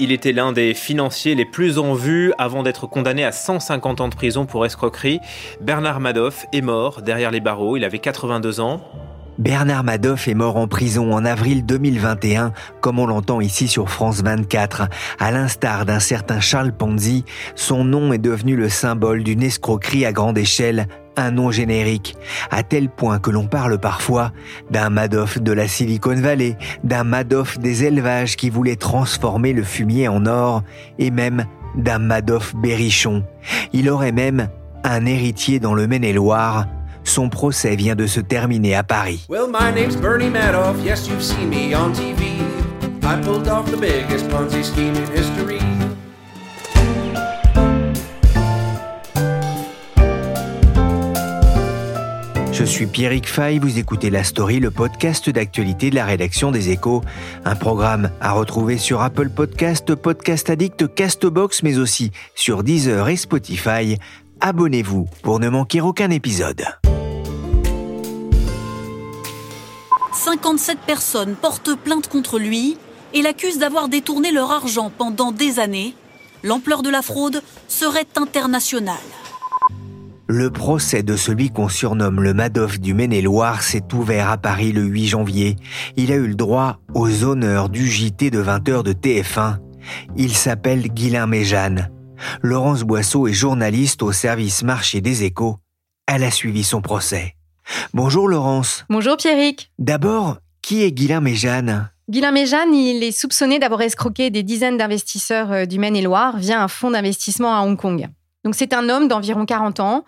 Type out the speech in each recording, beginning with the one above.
Il était l'un des financiers les plus en vue avant d'être condamné à 150 ans de prison pour escroquerie. Bernard Madoff est mort derrière les barreaux. Il avait 82 ans. Bernard Madoff est mort en prison en avril 2021, comme on l'entend ici sur France 24. À l'instar d'un certain Charles Ponzi, son nom est devenu le symbole d'une escroquerie à grande échelle, un nom générique, à tel point que l'on parle parfois d'un Madoff de la Silicon Valley, d'un Madoff des élevages qui voulait transformer le fumier en or, et même d'un Madoff berrichon. Il aurait même un héritier dans le Maine-et-Loire, son procès vient de se terminer à Paris. Well, my name's Bernie Madoff. Yes, you've seen me on TV. Je suis Pierrick Fay, vous écoutez La Story, le podcast d'actualité de la rédaction des Échos. Un programme à retrouver sur Apple Podcast, Podcast Addict, Castbox, mais aussi sur Deezer et Spotify. Abonnez-vous pour ne manquer aucun épisode. 57 personnes portent plainte contre lui et l'accusent d'avoir détourné leur argent pendant des années. L'ampleur de la fraude serait internationale. Le procès de celui qu'on surnomme le Madoff du Maine-et-Loire s'est ouvert à Paris le 8 janvier. Il a eu le droit aux honneurs du JT de 20h de TF1. Il s'appelle Guilain Méjeanne. Laurence Boisseau est journaliste au service marché des échos. Elle a suivi son procès. Bonjour Laurence. Bonjour Pierrick. D'abord, qui est Guilain Méjeanne Guilain Méjeanne, il est soupçonné d'avoir escroqué des dizaines d'investisseurs euh, du Maine-et-Loire via un fonds d'investissement à Hong Kong. Donc c'est un homme d'environ 40 ans.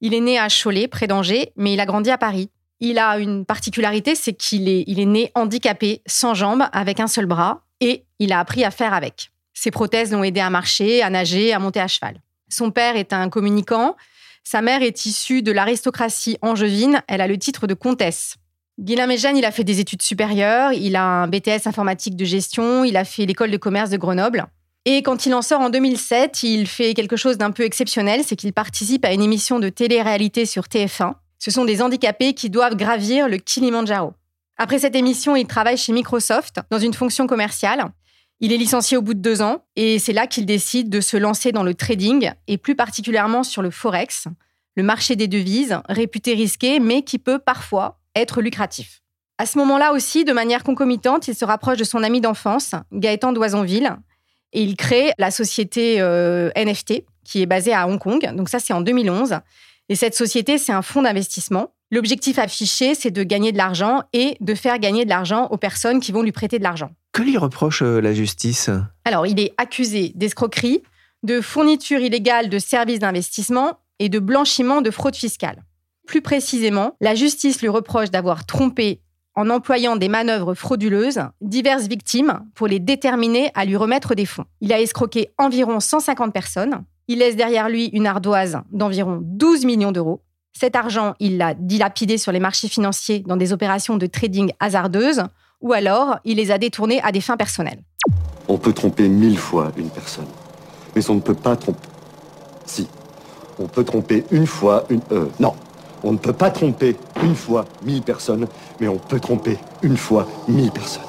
Il est né à Cholet, près d'Angers, mais il a grandi à Paris. Il a une particularité, c'est qu'il est, il est né handicapé, sans jambes, avec un seul bras, et il a appris à faire avec. Ses prothèses l'ont aidé à marcher, à nager, à monter à cheval. Son père est un communicant. Sa mère est issue de l'aristocratie angevine. Elle a le titre de comtesse. Guilain Méjeanne, il a fait des études supérieures. Il a un BTS informatique de gestion. Il a fait l'école de commerce de Grenoble. Et quand il en sort en 2007, il fait quelque chose d'un peu exceptionnel, c'est qu'il participe à une émission de télé-réalité sur TF1. Ce sont des handicapés qui doivent gravir le Kilimanjaro. Après cette émission, il travaille chez Microsoft dans une fonction commerciale. Il est licencié au bout de deux ans et c'est là qu'il décide de se lancer dans le trading et plus particulièrement sur le forex, le marché des devises, réputé risqué mais qui peut parfois être lucratif. À ce moment-là aussi, de manière concomitante, il se rapproche de son ami d'enfance, Gaëtan Doisonville, et il crée la société euh, NFT qui est basée à Hong Kong. Donc ça, c'est en 2011. Et cette société, c'est un fonds d'investissement. L'objectif affiché, c'est de gagner de l'argent et de faire gagner de l'argent aux personnes qui vont lui prêter de l'argent. Que lui reproche euh, la justice? Alors, il est accusé d'escroquerie, de fourniture illégale de services d'investissement et de blanchiment de fraude fiscale. Plus précisément, la justice lui reproche d'avoir trompé en employant des manœuvres frauduleuses diverses victimes pour les déterminer à lui remettre des fonds. Il a escroqué environ 150 personnes. Il laisse derrière lui une ardoise d'environ 12 millions d'euros. Cet argent, il l'a dilapidé sur les marchés financiers dans des opérations de trading hasardeuses ou alors il les a détournés à des fins personnelles. On peut tromper mille fois une personne, mais on ne peut pas tromper. Si, on peut tromper une fois une. Euh, non, on ne peut pas tromper une fois mille personnes, mais on peut tromper une fois mille personnes.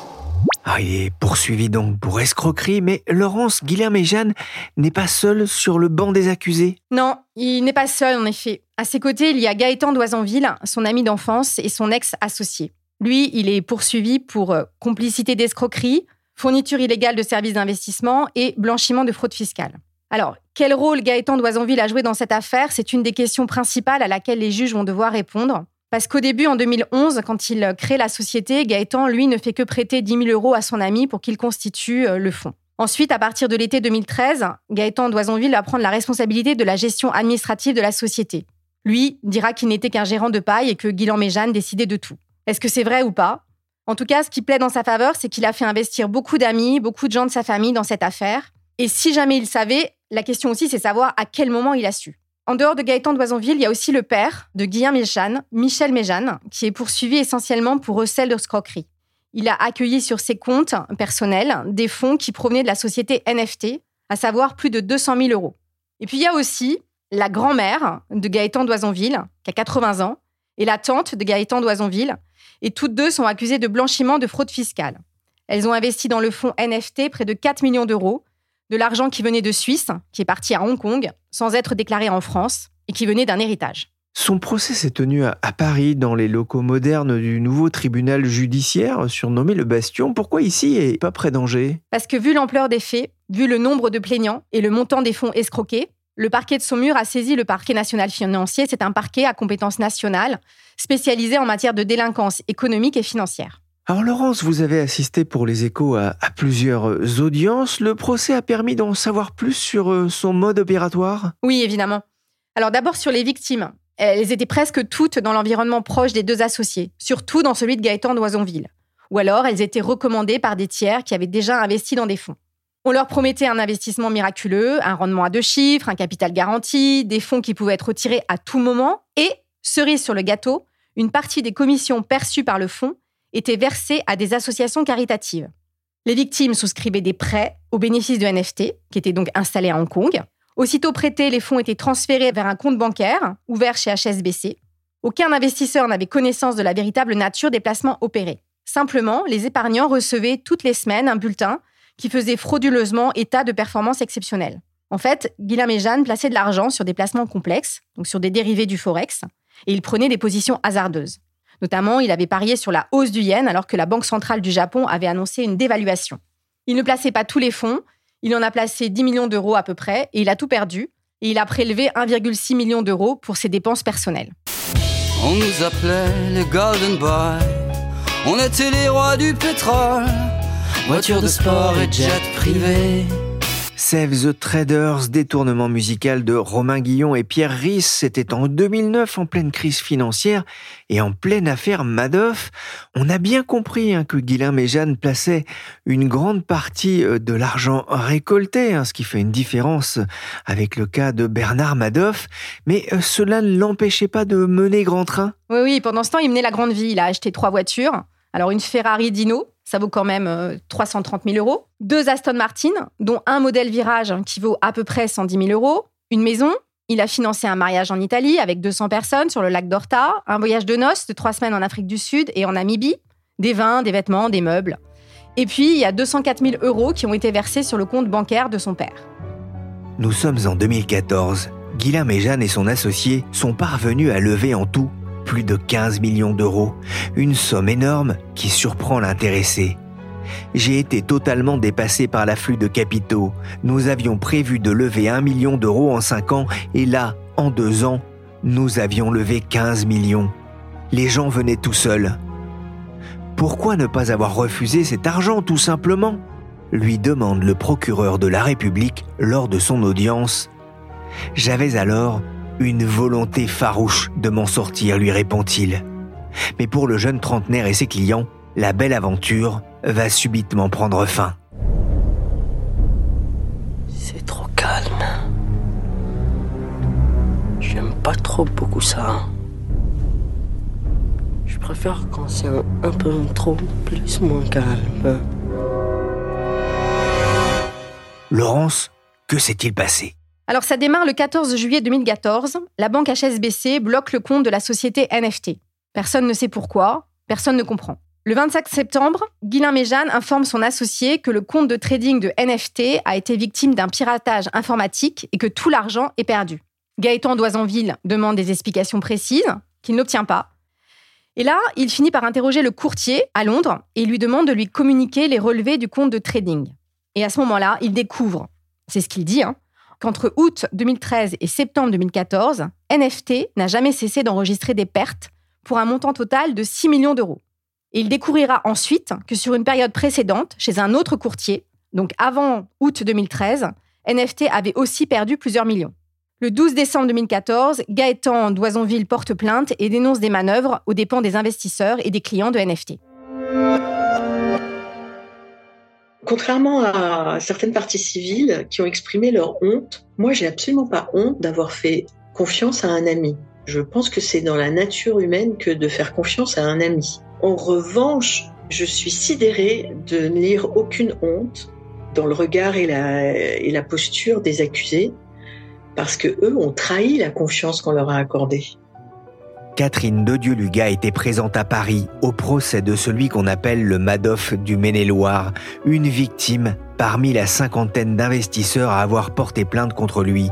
Ah, il est poursuivi donc pour escroquerie, mais Laurence Guilherme et Jeanne n'est pas seule sur le banc des accusés. Non, il n'est pas seul en effet. À ses côtés, il y a Gaëtan Doisanville, son ami d'enfance et son ex-associé. Lui, il est poursuivi pour euh, complicité d'escroquerie, fourniture illégale de services d'investissement et blanchiment de fraude fiscale. Alors, quel rôle Gaëtan Doisanville a joué dans cette affaire? C'est une des questions principales à laquelle les juges vont devoir répondre. Parce qu'au début, en 2011, quand il crée la société, Gaëtan, lui, ne fait que prêter 10 000 euros à son ami pour qu'il constitue euh, le fonds. Ensuite, à partir de l'été 2013, Gaëtan Doisonville va prendre la responsabilité de la gestion administrative de la société. Lui dira qu'il n'était qu'un gérant de paille et que Guilain Méjeanne décidait de tout. Est-ce que c'est vrai ou pas? En tout cas, ce qui plaît dans sa faveur, c'est qu'il a fait investir beaucoup d'amis, beaucoup de gens de sa famille dans cette affaire. Et si jamais il savait, la question aussi, c'est savoir à quel moment il a su. En dehors de Gaëtan d'Oisonville, il y a aussi le père de Guillaume Méjeanne, Michel Méjeanne, qui est poursuivi essentiellement pour recel de scroquerie. Il a accueilli sur ses comptes personnels des fonds qui provenaient de la société NFT, à savoir plus de 200 000 euros. Et puis il y a aussi la grand-mère de Gaëtan d'Oisonville, qui a 80 ans, et la tante de Gaëtan d'Oisonville, et toutes deux sont accusées de blanchiment de fraude fiscale. Elles ont investi dans le fonds NFT près de 4 millions d'euros, de l'argent qui venait de Suisse, qui est parti à Hong Kong, sans être déclaré en France, et qui venait d'un héritage. Son procès s'est tenu à Paris, dans les locaux modernes du nouveau tribunal judiciaire, surnommé le Bastion. Pourquoi ici et pas près d'Angers? Parce que vu l'ampleur des faits, vu le nombre de plaignants et le montant des fonds escroqués, le parquet de Saumur a saisi le parquet national financier. C'est un parquet à compétence nationale, spécialisé en matière de délinquance économique et financière. Alors Laurence, vous avez assisté pour les échos à, plusieurs audiences. Le procès a permis d'en savoir plus sur euh, son mode opératoire? Oui, évidemment. Alors d'abord sur les victimes. Elles étaient presque toutes dans l'environnement proche des deux associés, surtout dans celui de Gaëtan d'Oisonville. Ou alors elles étaient recommandées par des tiers qui avaient déjà investi dans des fonds. On leur promettait un investissement miraculeux, un rendement à deux chiffres, un capital garanti, des fonds qui pouvaient être retirés à tout moment et, cerise sur le gâteau, une partie des commissions perçues par le fonds était versée à des associations caritatives. Les victimes souscrivaient des prêts au bénéfice de NFT, qui étaient donc installés à Hong Kong. Aussitôt prêtés, les fonds étaient transférés vers un compte bancaire ouvert chez HSBC. Aucun investisseur n'avait connaissance de la véritable nature des placements opérés. Simplement, les épargnants recevaient toutes les semaines un bulletin qui faisait frauduleusement état de performances exceptionnelles. En fait, Guillaume et Jeanne plaçaient de l'argent sur des placements complexes, donc sur des dérivés du Forex, et ils prenaient des positions hasardeuses. Notamment, il avait parié sur la hausse du yen alors que la Banque centrale du Japon avait annoncé une dévaluation. Il ne plaçait pas tous les fonds, il en a placé 10 millions d'euros à peu près, et il a tout perdu, et il a prélevé 1,6 million d'euros pour ses dépenses personnelles. On nous appelait les Golden Boys, on était les rois du pétrole, voitures de sport et jet privé. Save the Traders, détournement musical de Romain Guillon et Pierre Risse, c'était en 2009 en pleine crise financière et en pleine affaire Madoff. On a bien compris hein, que Guilain et Jeanne plaçaient une grande partie euh, de l'argent récolté, hein, ce qui fait une différence avec le cas de Bernard Madoff, mais euh, cela ne l'empêchait pas de mener grand train? Oui, oui, pendant ce temps, il menait la grande vie. Il a acheté trois voitures. Alors une Ferrari Dino, ça vaut quand même 330 000 euros. Deux Aston Martin, dont un modèle virage qui vaut à peu près 110 000 euros. Une maison. Il a financé un mariage en Italie avec 200 personnes sur le lac d'Orta. Un voyage de noces de trois semaines en Afrique du Sud et en Namibie. Des vins, des vêtements, des meubles. Et puis, il y a 204 000 euros qui ont été versés sur le compte bancaire de son père. Nous sommes en 2014. Guillaume et Jeanne et son associé sont parvenus à lever en tout plus de 15 millions d'euros, une somme énorme qui surprend l'intéressé. J'ai été totalement dépassé par l'afflux de capitaux. Nous avions prévu de lever 1 million d'euros en 5 ans et là, en 2 ans, nous avions levé 15 millions. Les gens venaient tout seuls. Pourquoi ne pas avoir refusé cet argent tout simplement? lui demande le procureur de la République lors de son audience. J'avais alors une volonté farouche de m'en sortir, lui répond-il. Mais pour le jeune trentenaire et ses clients, la belle aventure va subitement prendre fin. C'est trop calme. J'aime pas trop beaucoup ça. Je préfère quand c'est un, un peu trop plus moins calme. Laurence, que s'est-il passé? Alors ça démarre le 14 juillet 2014. La banque HSBC bloque le compte de la société NFT. Personne ne sait pourquoi, personne ne comprend. Le 25 septembre, Guilain Méjeanne informe son associé que le compte de trading de NFT a été victime d'un piratage informatique et que tout l'argent est perdu. Gaëtan Doisanville demande des explications précises, qu'il n'obtient pas. Et là, il finit par interroger le courtier à Londres et lui demande de lui communiquer les relevés du compte de trading. Et à ce moment-là, il découvre, c'est ce qu'il dit, hein, qu'entre août 2013 et septembre 2014, NFT n'a jamais cessé d'enregistrer des pertes pour un montant total de 6 millions d'euros. Et il découvrira ensuite que sur une période précédente, chez un autre courtier, donc avant août 2013, NFT avait aussi perdu plusieurs millions. Le 12 décembre 2014, Gaëtan d'Oisonville porte plainte et dénonce des manœuvres aux dépens des investisseurs et des clients de NFT. Contrairement à certaines parties civiles qui ont exprimé leur honte, moi j'ai absolument pas honte d'avoir fait confiance à un ami. Je pense que c'est dans la nature humaine que de faire confiance à un ami. En revanche, je suis sidérée de ne lire aucune honte dans le regard et la, et la posture des accusés, parce que eux ont trahi la confiance qu'on leur a accordée. Catherine Dodieu-Luga était présente à Paris au procès de celui qu'on appelle le Madoff du Maine-et-Loire, une victime parmi la cinquantaine d'investisseurs à avoir porté plainte contre lui.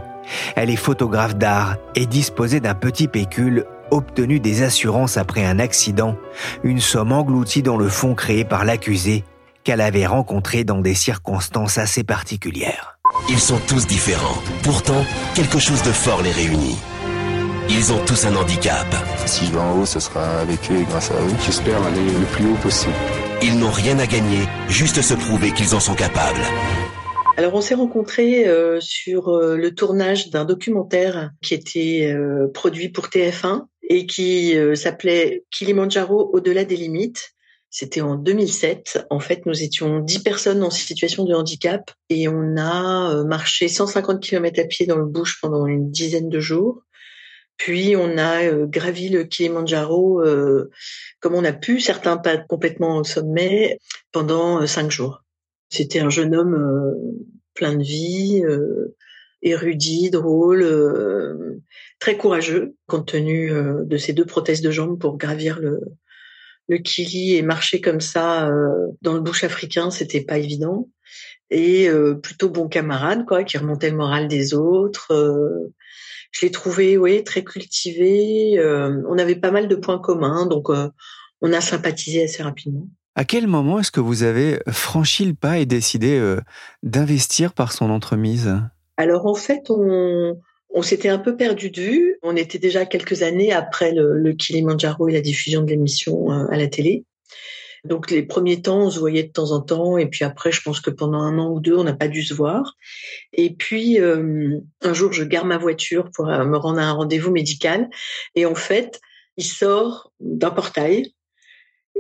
Elle est photographe d'art et disposait d'un petit pécule obtenu des assurances après un accident, une somme engloutie dans le fonds créé par l'accusé qu'elle avait rencontré dans des circonstances assez particulières. Ils sont tous différents. Pourtant, quelque chose de fort les réunit. Ils ont tous un handicap. Si je vais en haut, ce sera avec eux et grâce à eux. J'espère aller le plus haut possible. Ils n'ont rien à gagner, juste se prouver qu'ils en sont capables. Alors on s'est rencontrés euh, sur euh, le tournage d'un documentaire qui était euh, produit pour TF1 et qui s'appelait Kilimanjaro au-delà des limites. C'était en 2007. En fait, nous étions dix personnes en situation de handicap et on a marché 150 km à pied dans le bush pendant une dizaine de jours. Puis on a euh, gravi le Kilimanjaro euh, comme on a pu, certains pas complètement au sommet, pendant euh, cinq jours. C'était un jeune homme plein de vie, érudit, drôle, très courageux, compte tenu de ses deux prothèses de jambes pour gravir le, le et marcher comme ça dans le bush africain, c'était pas évident. Et plutôt bon camarade, quoi, qui remontait le moral des autres je l'ai trouvé, oui, très cultivé. Euh, on avait pas mal de points communs, donc euh, on a sympathisé assez rapidement. À quel moment est-ce que vous avez franchi le pas et décidé euh, d'investir par son entremise? Alors en fait, on, on s'était un peu perdu de vue. On était déjà quelques années après le, le Kilimanjaro et la diffusion de l'émission à la télé. Donc les premiers temps, on se voyait de temps en temps, et puis après, je pense que pendant un an ou deux, on n'a pas dû se voir. Et puis euh, un jour, je gare ma voiture pour euh, me rendre à un rendez-vous médical, et en fait, il sort d'un portail,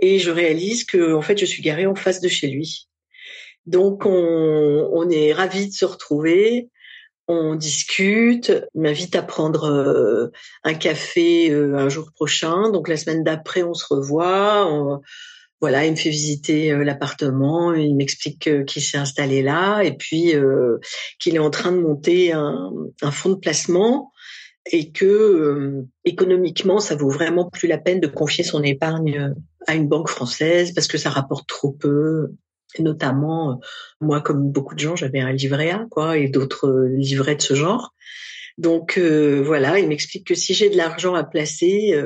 et je réalise que en fait, je suis garée en face de chez lui. Donc on, on est ravis de se retrouver on discute, m'invite à prendre euh, un café un jour prochain. Donc la semaine d'après, on se revoit. On, voilà, il me fait visiter euh, l'appartement, il m'explique qu'il s'est installé là et puis euh, qu'il est en train de monter un, fonds de placement et que euh, économiquement, ça vaut vraiment plus la peine de confier son épargne à une banque française parce que ça rapporte trop peu. Notamment, moi, comme beaucoup de gens, j'avais un livret A, quoi, et d'autres livrets de ce genre. Donc voilà, il m'explique que si j'ai de l'argent à placer,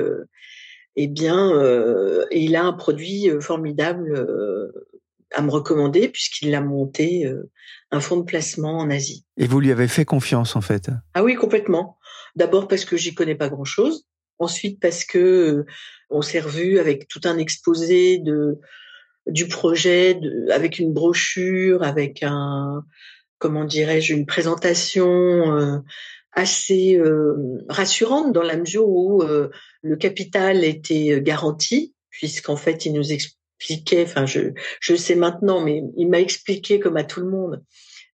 eh bien, euh, il a un produit euh, formidable euh, à me recommander puisqu'il a monté un fonds de placement en Asie. Et vous lui avez fait confiance en fait? Ah oui, complètement. D'abord parce que j'y connais pas grand-chose. Ensuite parce que on s'est revu avec tout un exposé de du projet, de, avec une brochure, avec un comment dirais-je une présentation assez rassurante dans la mesure où le capital était garanti, puisqu'en fait, il nous expliquait, enfin, je, je sais maintenant, mais il m'a expliqué, comme à tout le monde,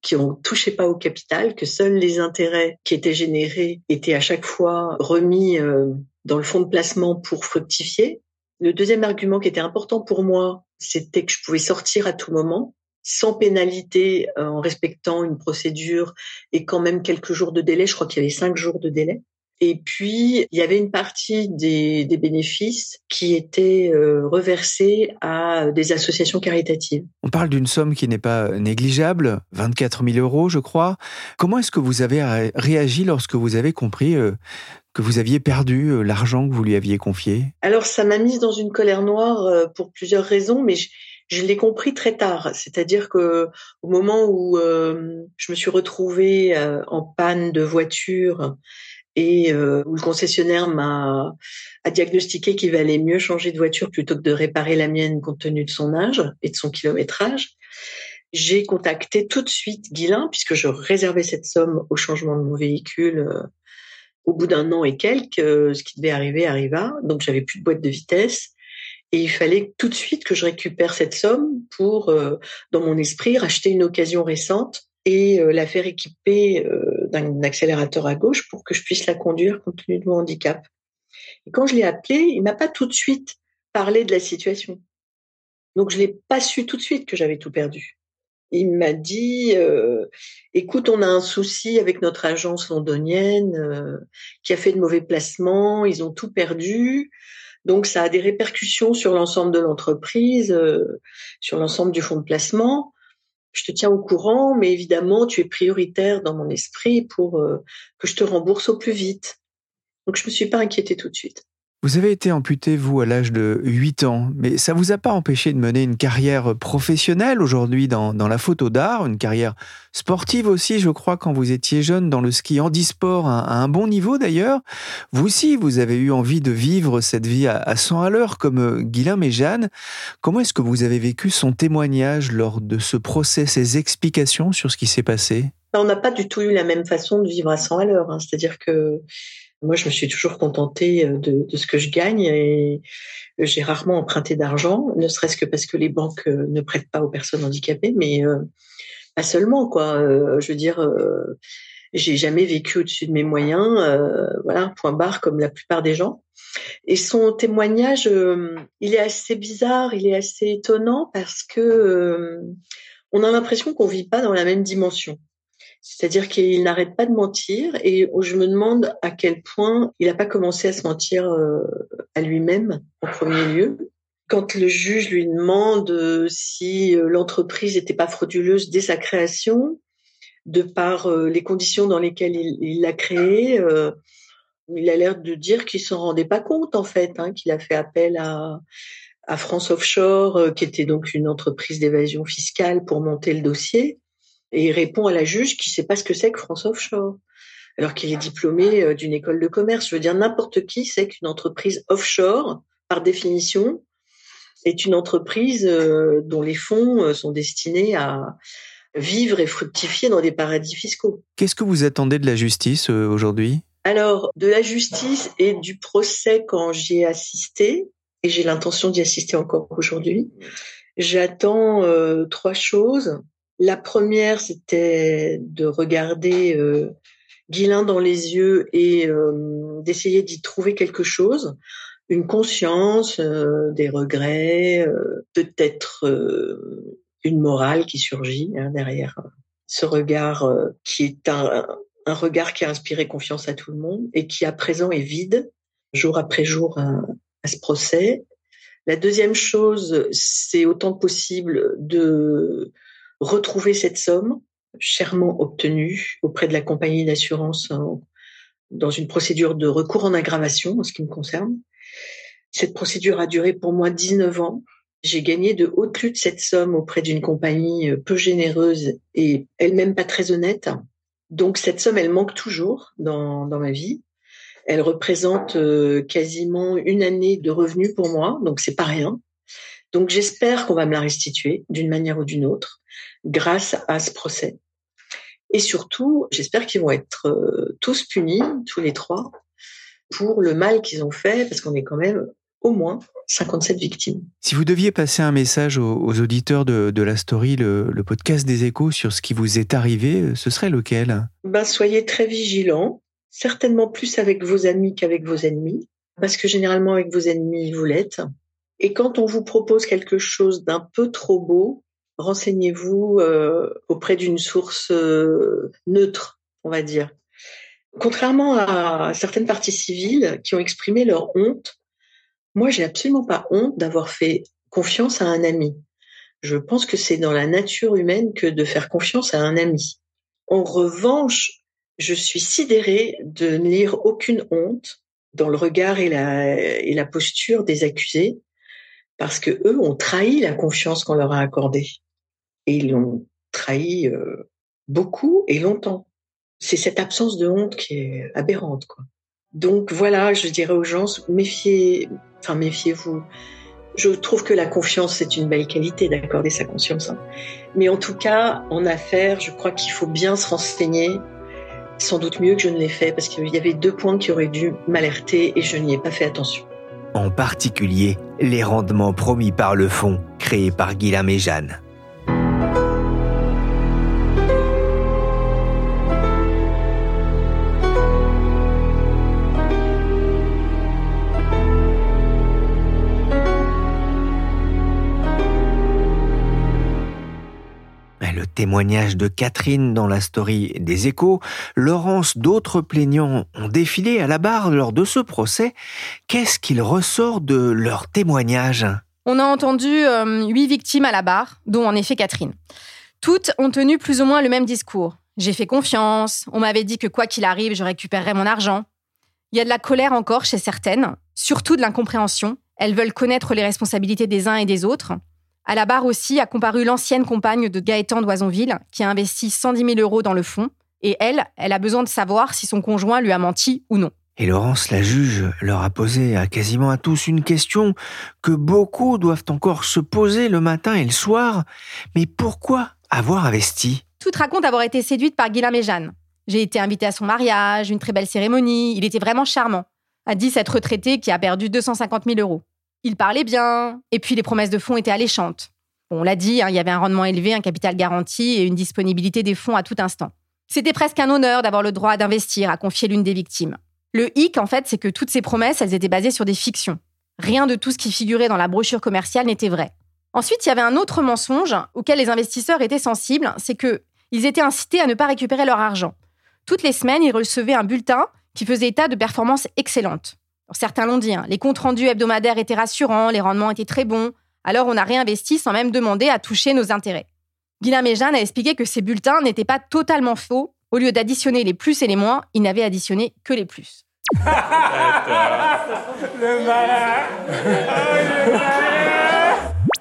qu'on ne touchait pas au capital, que seuls les intérêts qui étaient générés étaient à chaque fois remis euh, dans le fonds de placement pour fructifier. Le deuxième argument qui était important pour moi, c'était que je pouvais sortir à tout moment, sans pénalité, euh, en respectant une procédure et quand même quelques jours de délai. Je crois qu'il y avait cinq jours de délai. Et puis, il y avait une partie des, des bénéfices qui étaient euh, reversés à des associations caritatives. On parle d'une somme qui n'est pas négligeable, 24 000 euros, je crois. Comment est-ce que vous avez réagi lorsque vous avez compris euh, que vous aviez perdu euh, l'argent que vous lui aviez confié? Alors, ça m'a mise dans une colère noire pour plusieurs raisons, mais je, je l'ai compris très tard. C'est-à-dire que au moment où je me suis retrouvée en panne de voiture et euh, où le concessionnaire m'a a diagnostiqué qu'il valait mieux changer de voiture plutôt que de réparer la mienne compte tenu de son âge et de son kilométrage. j'ai contacté tout de suite Guilin, puisque je réservais cette somme au changement de mon véhicule euh, au bout d'un an et quelques. euh, ce qui devait arriver arriva. Donc, j'avais plus de boîte de vitesse. Et il fallait tout de suite que je récupère cette somme pour, euh, dans mon esprit, racheter une occasion récente et euh, la faire équiper euh, d'un accélérateur à gauche pour que je puisse la conduire compte tenu de mon handicap. Et quand je l'ai appelé, il m'a pas tout de suite parlé de la situation. Donc je l'ai pas su tout de suite que j'avais tout perdu. Il m'a dit, euh, écoute, on a un souci avec notre agence londonienne euh, qui a fait de mauvais placements, ils ont tout perdu. Donc ça a des répercussions sur l'ensemble de l'entreprise, euh, sur l'ensemble du fonds de placement. Je te tiens au courant, mais évidemment, tu es prioritaire dans mon esprit pour euh, que je te rembourse au plus vite. Donc je me suis pas inquiétée tout de suite. Vous avez été amputé, vous, à l'âge de 8 ans, mais ça vous a pas empêché de mener une carrière professionnelle aujourd'hui dans, dans la photo d'art, une carrière sportive aussi, je crois, quand vous étiez jeune, dans le ski handisport, à, à un bon niveau d'ailleurs. Vous aussi, vous avez eu envie de vivre cette vie à, à 100 à l'heure, comme euh, Guilhem et Jeanne. Comment est-ce que vous avez vécu son témoignage lors de ce procès, ses explications sur ce qui s'est passé? On n'a pas du tout eu la même façon de vivre à 100 à l'heure. hein. C'est-à-dire que moi, je me suis toujours contentée euh, de, de ce que je gagne et j'ai rarement emprunté d'argent, ne serait-ce que parce que les banques euh, ne prêtent pas aux personnes handicapées, mais euh, pas seulement, quoi. Euh, je veux dire, euh, j'ai jamais vécu au-dessus de mes moyens, euh, voilà, point barre, comme la plupart des gens. Et son témoignage, euh, il est assez bizarre, il est assez étonnant parce que euh, on a l'impression qu'on vit pas dans la même dimension. C'est-à-dire qu'il n'arrête pas de mentir et je me demande à quel point il n'a pas commencé à se mentir euh, à lui-même en premier lieu. Quand le juge lui demande euh, si euh, l'entreprise n'était pas frauduleuse dès sa création, de par les conditions dans lesquelles il l'a créée, il a l'air de dire qu'il s'en rendait pas compte en fait, hein, qu'il a fait appel à, à France Offshore, qui était donc une entreprise d'évasion fiscale pour monter le dossier, et il répond à la juge qui sait pas ce que c'est que France Offshore, alors qu'il est diplômé euh, d'une école de commerce. Je veux dire, n'importe qui sait qu'une entreprise offshore, par définition, est une entreprise euh, dont les fonds euh, sont destinés à vivre et fructifier dans des paradis fiscaux. Qu'est-ce que vous attendez de la justice aujourd'hui? Alors, de la justice et du procès quand j'y ai assisté, et j'ai l'intention d'y assister encore aujourd'hui, j'attends euh, trois choses. La première, c'était de regarder euh, Guilin dans les yeux et euh, d'essayer d'y trouver quelque chose, une conscience, euh, des regrets, euh, peut-être euh, une morale qui surgit hein, derrière ce regard euh, qui est un, un regard qui a inspiré confiance à tout le monde et qui à présent est vide jour après jour à, à ce procès. La deuxième chose, c'est autant possible de retrouver cette somme chèrement obtenue auprès de la compagnie d'assurance dans une procédure de recours en aggravation en ce qui me concerne. Cette procédure a duré pour moi 19 ans. J'ai gagné de haute lutte cette somme auprès d'une compagnie peu généreuse et elle-même pas très honnête. Donc cette somme, elle manque toujours dans, dans ma vie. Elle représente euh, quasiment une année de revenus pour moi, donc c'est pas rien. Donc j'espère qu'on va me la restituer d'une manière ou d'une autre grâce à ce procès. Et surtout, j'espère qu'ils vont être euh, tous punis, tous les trois, pour le mal qu'ils ont fait, parce qu'on est quand même au moins 57 victimes. Si vous deviez passer un message aux, aux auditeurs de, de la story, le, le podcast des échos, sur ce qui vous est arrivé, euh, ce serait lequel? Ben, soyez très vigilants, certainement plus avec vos amis qu'avec vos ennemis, parce que généralement avec vos ennemis, vous l'êtes. Et quand on vous propose quelque chose d'un peu trop beau, renseignez-vous euh, auprès d'une source euh, neutre, on va dire. Contrairement à certaines parties civiles qui ont exprimé leur honte, moi, j'ai absolument pas honte d'avoir fait confiance à un ami. Je pense que c'est dans la nature humaine que de faire confiance à un ami. En revanche, je suis sidérée de ne lire aucune honte dans le regard et la, et la posture des accusés, parce que eux ont trahi la confiance qu'on leur a accordée. Et ils l'ont trahi euh, beaucoup et longtemps. C'est cette absence de honte qui est aberrante, quoi. Donc voilà, je dirais aux gens, méfiez, enfin méfiez-vous. Je trouve que la confiance, c'est une belle qualité d'accorder sa conscience. hein. Mais en tout cas, en affaires, je crois qu'il faut bien se renseigner. Sans doute mieux que je ne l'ai fait parce qu'il y avait deux points qui auraient dû m'alerter et je n'y ai pas fait attention. En particulier, les rendements promis par le fonds créé par Guillaume et Jeanne. Témoignage de Catherine dans la story des échos, Laurence, d'autres plaignants ont défilé à la barre lors de ce procès. Qu'est-ce qu'il ressort de leur témoignage? On a entendu euh, huit victimes à la barre, dont en effet Catherine. Toutes ont tenu plus ou moins le même discours. J'ai fait confiance, on m'avait dit que quoi qu'il arrive, je récupérerais mon argent. Il y a de la colère encore chez certaines, surtout de l'incompréhension. Elles veulent connaître les responsabilités des uns et des autres. À la barre aussi a comparu l'ancienne compagne de Gaëtan d'Oisonville, qui a investi 110 000 euros dans le fonds. Et elle, elle a besoin de savoir si son conjoint lui a menti ou non. Et Laurence, la juge, leur a posé à quasiment à tous une question que beaucoup doivent encore se poser le matin et le soir. Mais pourquoi avoir investi? Toute raconte avoir été séduite par Guillaume et Jeanne. J'ai été invitée à son mariage, une très belle cérémonie, il était vraiment charmant, a dit cette retraitée qui a perdu 250 000 euros. Il parlait bien, et puis les promesses de fonds étaient alléchantes. On l'a dit, hein, il y avait un rendement élevé, un capital garanti et une disponibilité des fonds à tout instant. C'était presque un honneur d'avoir le droit d'investir, a confié l'une des victimes. Le hic, en fait, c'est que toutes ces promesses, elles étaient basées sur des fictions. Rien de tout ce qui figurait dans la brochure commerciale n'était vrai. Ensuite, il y avait un autre mensonge auquel les investisseurs étaient sensibles, c'est que ils étaient incités à ne pas récupérer leur argent. Toutes les semaines, ils recevaient un bulletin qui faisait état de performances excellentes. Certains l'ont dit, hein, les comptes rendus hebdomadaires étaient rassurants, les rendements étaient très bons, alors on a réinvesti sans même demander à toucher nos intérêts. Guillaume et Jeanne a expliqué que ces bulletins n'étaient pas totalement faux. Au lieu d'additionner les plus et les moins, ils n'avaient additionné que les plus.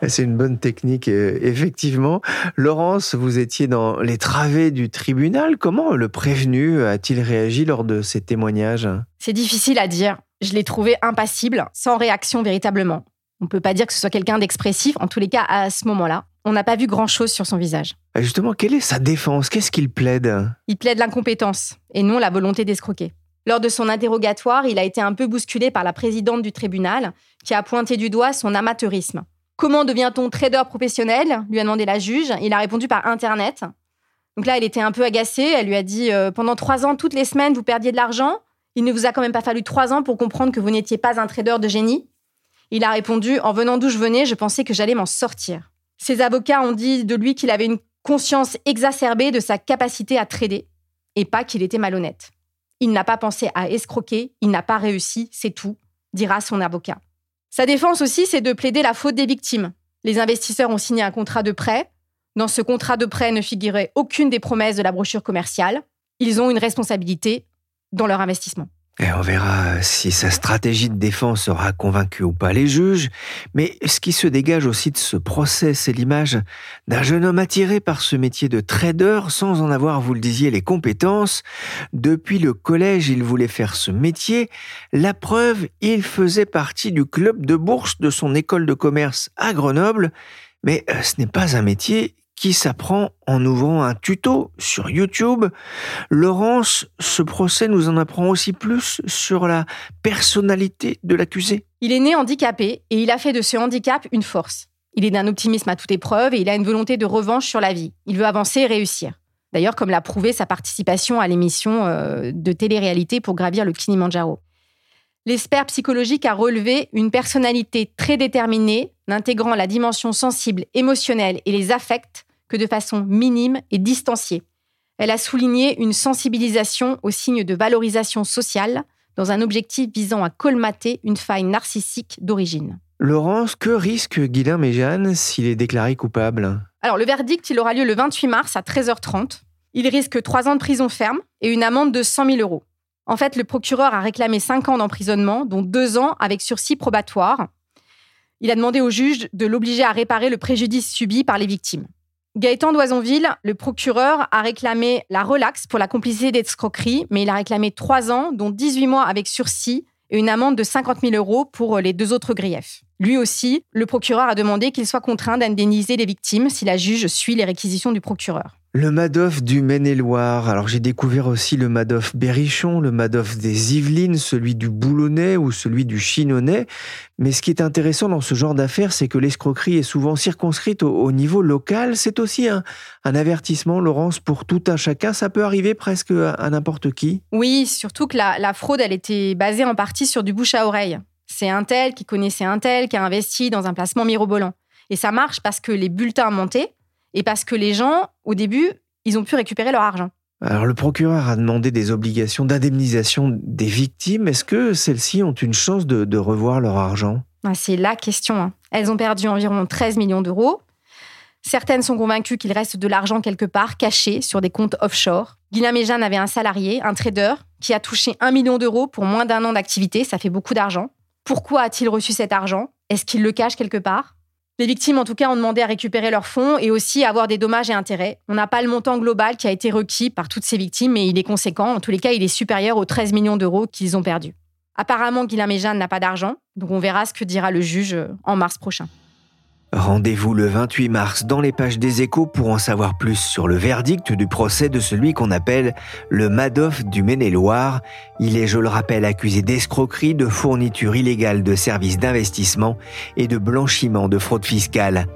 C'est une bonne technique, euh, effectivement. Laurence, vous étiez dans les travées du tribunal. Comment le prévenu a-t-il réagi lors de ces témoignages? C'est difficile à dire. Je l'ai trouvé impassible, sans réaction véritablement. On ne peut pas dire que ce soit quelqu'un d'expressif, en tous les cas à ce moment-là. On n'a pas vu grand-chose sur son visage. Justement, quelle est sa défense? Qu'est-ce qu'il plaide? Il plaide l'incompétence et non la volonté d'escroquer. Lors de son interrogatoire, il a été un peu bousculé par la présidente du tribunal, qui a pointé du doigt son amateurisme. Comment devient-on trader professionnel? lui a demandé la juge. Il a répondu par Internet. Donc là, elle était un peu agacée. Elle lui a dit euh, Pendant trois ans, toutes les semaines, vous perdiez de l'argent? Il ne vous a quand même pas fallu trois ans pour comprendre que vous n'étiez pas un trader de génie. Il a répondu En venant d'où je venais, je pensais que j'allais m'en sortir. Ses avocats ont dit de lui qu'il avait une conscience exacerbée de sa capacité à trader et pas qu'il était malhonnête. Il n'a pas pensé à escroquer, il n'a pas réussi, c'est tout, dira son avocat. Sa défense aussi, c'est de plaider la faute des victimes. Les investisseurs ont signé un contrat de prêt. Dans ce contrat de prêt ne figurait aucune des promesses de la brochure commerciale. Ils ont une responsabilité dans leur investissement. Et on verra si sa stratégie de défense aura convaincu ou pas les juges. Mais ce qui se dégage aussi de ce procès, c'est l'image d'un jeune homme attiré par ce métier de trader sans en avoir, vous le disiez, les compétences. Depuis le collège, il voulait faire ce métier. La preuve, il faisait partie du club de bourse de son école de commerce à Grenoble. Mais euh, ce n'est pas un métier qui s'apprend en ouvrant un tuto sur YouTube. Laurence, ce procès nous en apprend aussi plus sur la personnalité de l'accusé. Il est né handicapé et il a fait de ce handicap une force. Il est d'un optimisme à toute épreuve et il a une volonté de revanche sur la vie. Il veut avancer et réussir. D'ailleurs, comme l'a prouvé sa participation à l'émission euh, de télé-réalité pour gravir le Kilimanjaro. L'expert psychologique a relevé une personnalité très déterminée, n'intégrant la dimension sensible, émotionnelle et les affects que de façon minime et distanciée. Elle a souligné une sensibilisation aux signes de valorisation sociale dans un objectif visant à colmater une faille narcissique d'origine. Laurence, que risque Guilain et Jeanne s'il est déclaré coupable? Alors, le verdict, il aura lieu le 28 mars à 13h30. Il risque trois ans de prison ferme et une amende de 100 000 euros. En fait, le procureur a réclamé cinq ans d'emprisonnement, dont deux ans avec sursis probatoire. Il a demandé au juge de l'obliger à réparer le préjudice subi par les victimes. Gaëtan d'Oisonville, le procureur, a réclamé la relaxe pour la complicité d'escroquerie, mais il a réclamé trois ans, dont 18 mois avec sursis et une amende de 50 000 euros pour les deux autres griefs. Lui aussi, le procureur a demandé qu'il soit contraint d'indemniser les victimes si la juge suit les réquisitions du procureur. Le Madoff du Maine-et-Loire. Alors j'ai découvert aussi le Madoff Berrichon, le Madoff des Yvelines, celui du Boulonnais ou celui du Chinonnais. Mais ce qui est intéressant dans ce genre d'affaires, c'est que l'escroquerie est souvent circonscrite au, niveau local. C'est aussi un, avertissement, Laurence, pour tout un chacun. Ça peut arriver presque à, n'importe qui. Oui, surtout que la, la fraude, elle était basée en partie sur du bouche à oreille. C'est un tel qui connaissait un tel qui a investi dans un placement mirobolant. Et ça marche parce que les bulletins montaient et parce que les gens, au début, ils ont pu récupérer leur argent. Alors le procureur a demandé des obligations d'indemnisation des victimes. Est-ce que celles-ci ont une chance de, revoir leur argent? Ah, C'est la question. Hein. Elles ont perdu environ 13 millions d'euros. Certaines sont convaincues qu'il reste de l'argent quelque part, caché sur des comptes offshore. Guillaume et Jeanne avaient un salarié, un trader, qui a touché 1 million d'euros pour moins d'un an d'activité. Ça fait beaucoup d'argent. Pourquoi a-t-il reçu cet argent? Est-ce qu'il le cache quelque part? Les victimes, en tout cas, ont demandé à récupérer leurs fonds et aussi à avoir des dommages et intérêts. On n'a pas le montant global qui a été requis par toutes ces victimes, mais il est conséquent. En tous les cas, il est supérieur aux 13 millions d'euros qu'ils ont perdus. Apparemment, Guillaume et Jeanne n'a pas d'argent, donc on verra ce que dira le juge en mars prochain. Rendez-vous le 28 mars dans les pages des échos pour en savoir plus sur le verdict du procès de celui qu'on appelle le Madoff du Maine-et-Loire. Il est, je le rappelle, accusé d'escroquerie, de fourniture illégale de services d'investissement et de blanchiment de fraude fiscale.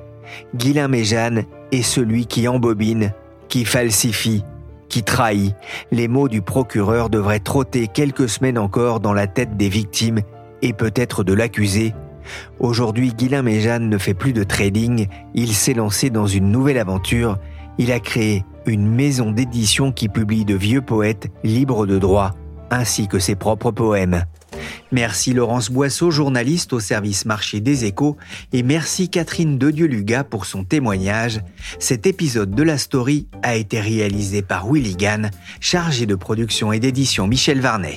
Guilain Méjeanne est celui qui embobine, qui falsifie, qui trahit. Les mots du procureur devraient trotter quelques semaines encore dans la tête des victimes et peut-être de l'accusé Aujourd'hui, Guilain Méjeanne ne fait plus de trading, il s'est lancé dans une nouvelle aventure. Il a créé une maison d'édition qui publie de vieux poètes libres de droit, ainsi que ses propres poèmes. Merci Laurence Boisseau, journaliste au service marché des échos, et merci Catherine Dedieu-Luga pour son témoignage. Cet épisode de la story a été réalisé par Willy Gann, chargé de production et d'édition Michel Varnet.